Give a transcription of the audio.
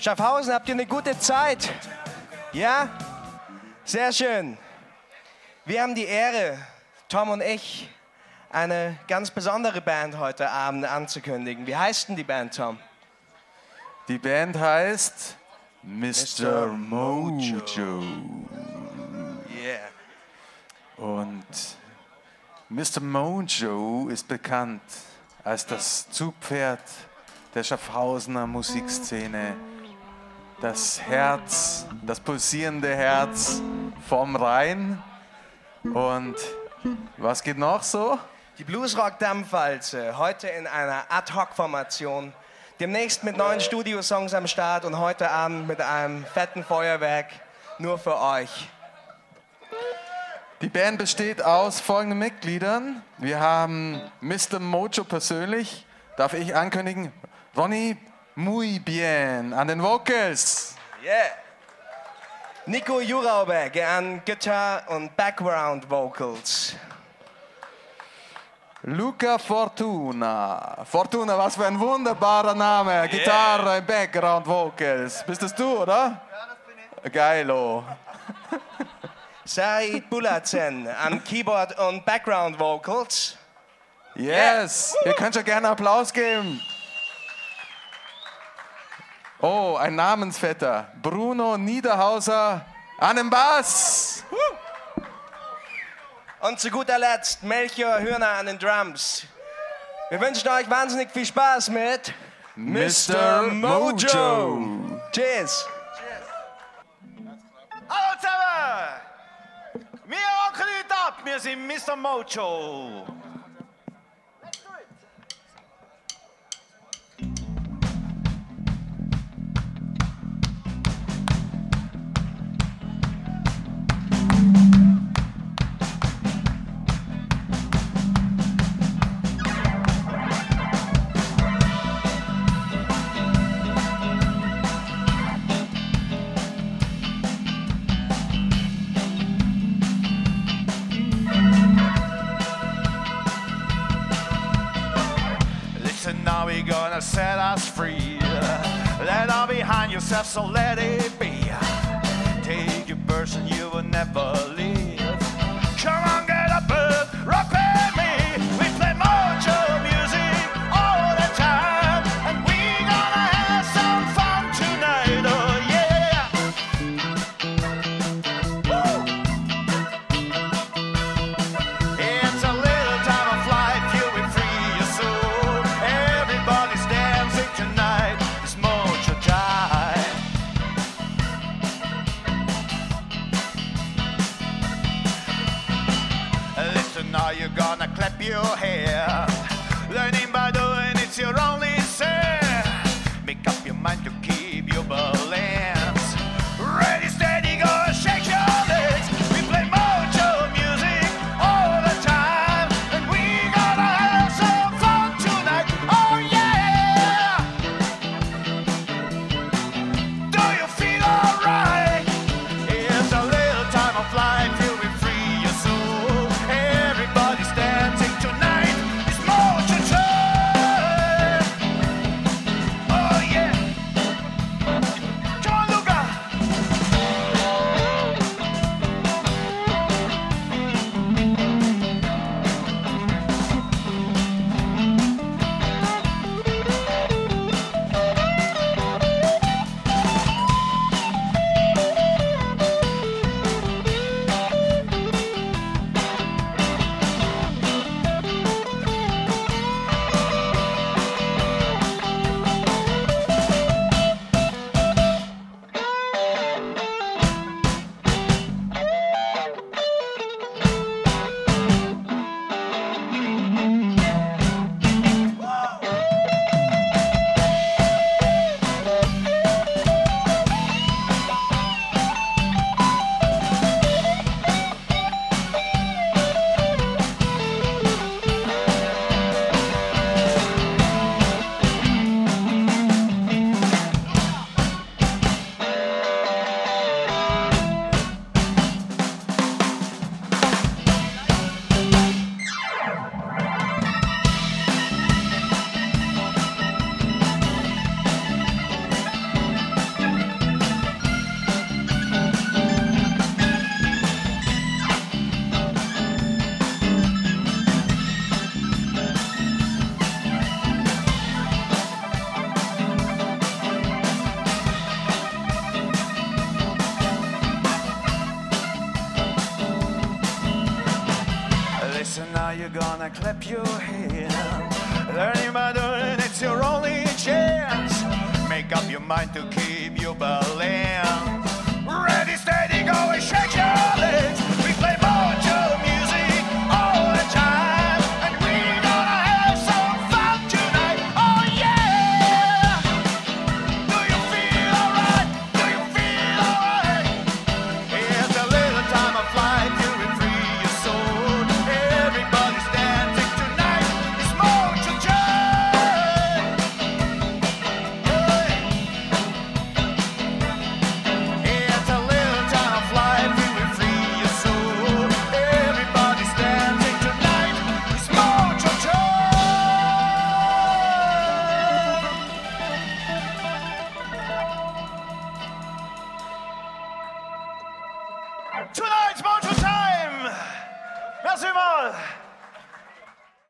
Schaffhausen, habt ihr eine gute Zeit? Ja? Sehr schön. Wir haben die Ehre, Tom und ich, eine ganz besondere Band heute Abend anzukündigen. Wie heißt denn die Band, Tom? Die Band heißt Mr. Mojo. Yeah. Und Mr. Mojo ist bekannt als das Zugpferd der Schaffhausener Musikszene. Das Herz, das pulsierende Herz vom Rhein. Und was geht noch so? Die Bluesrock Dampfwalze, heute in einer Ad-Hoc-Formation. Demnächst mit neuen Studiosongs am Start und heute Abend mit einem fetten Feuerwerk nur für euch. Die Band besteht aus folgenden Mitgliedern. Wir haben Mr. Mojo persönlich, darf ich ankündigen, Ronny Muy Bien an den Vocals. Yeah. Nico Jurauberg an Guitar und Background Vocals. Luca Fortuna. Fortuna, was für ein wunderbarer Name. Gitarre, Background Vocals. Bist das du, oder? Ja, das bin ich. Geilo. Said Bulazen an Keyboard und Background Vocals. Yes, ihr könnt schon gerne Applaus geben. Oh, ein Namensvetter. Bruno Niederhauser an dem Bass. Und zu guter Letzt Melchior Hürner an den Drums. Wir wünschen euch wahnsinnig viel Spaß mit Mr. Mojo. Cheers. Hallo zusammen! Wir rocken heute ab, wir sind Mr. Mojo. Listen, now we're gonna set us free. Let all behind yourself, so let it be. Take your person, you will never leave. your hair. gonna clap your hands. Learning by doing, it's your only chance. Make up your mind to keep your balance. Ready, steady, go and shake your legs.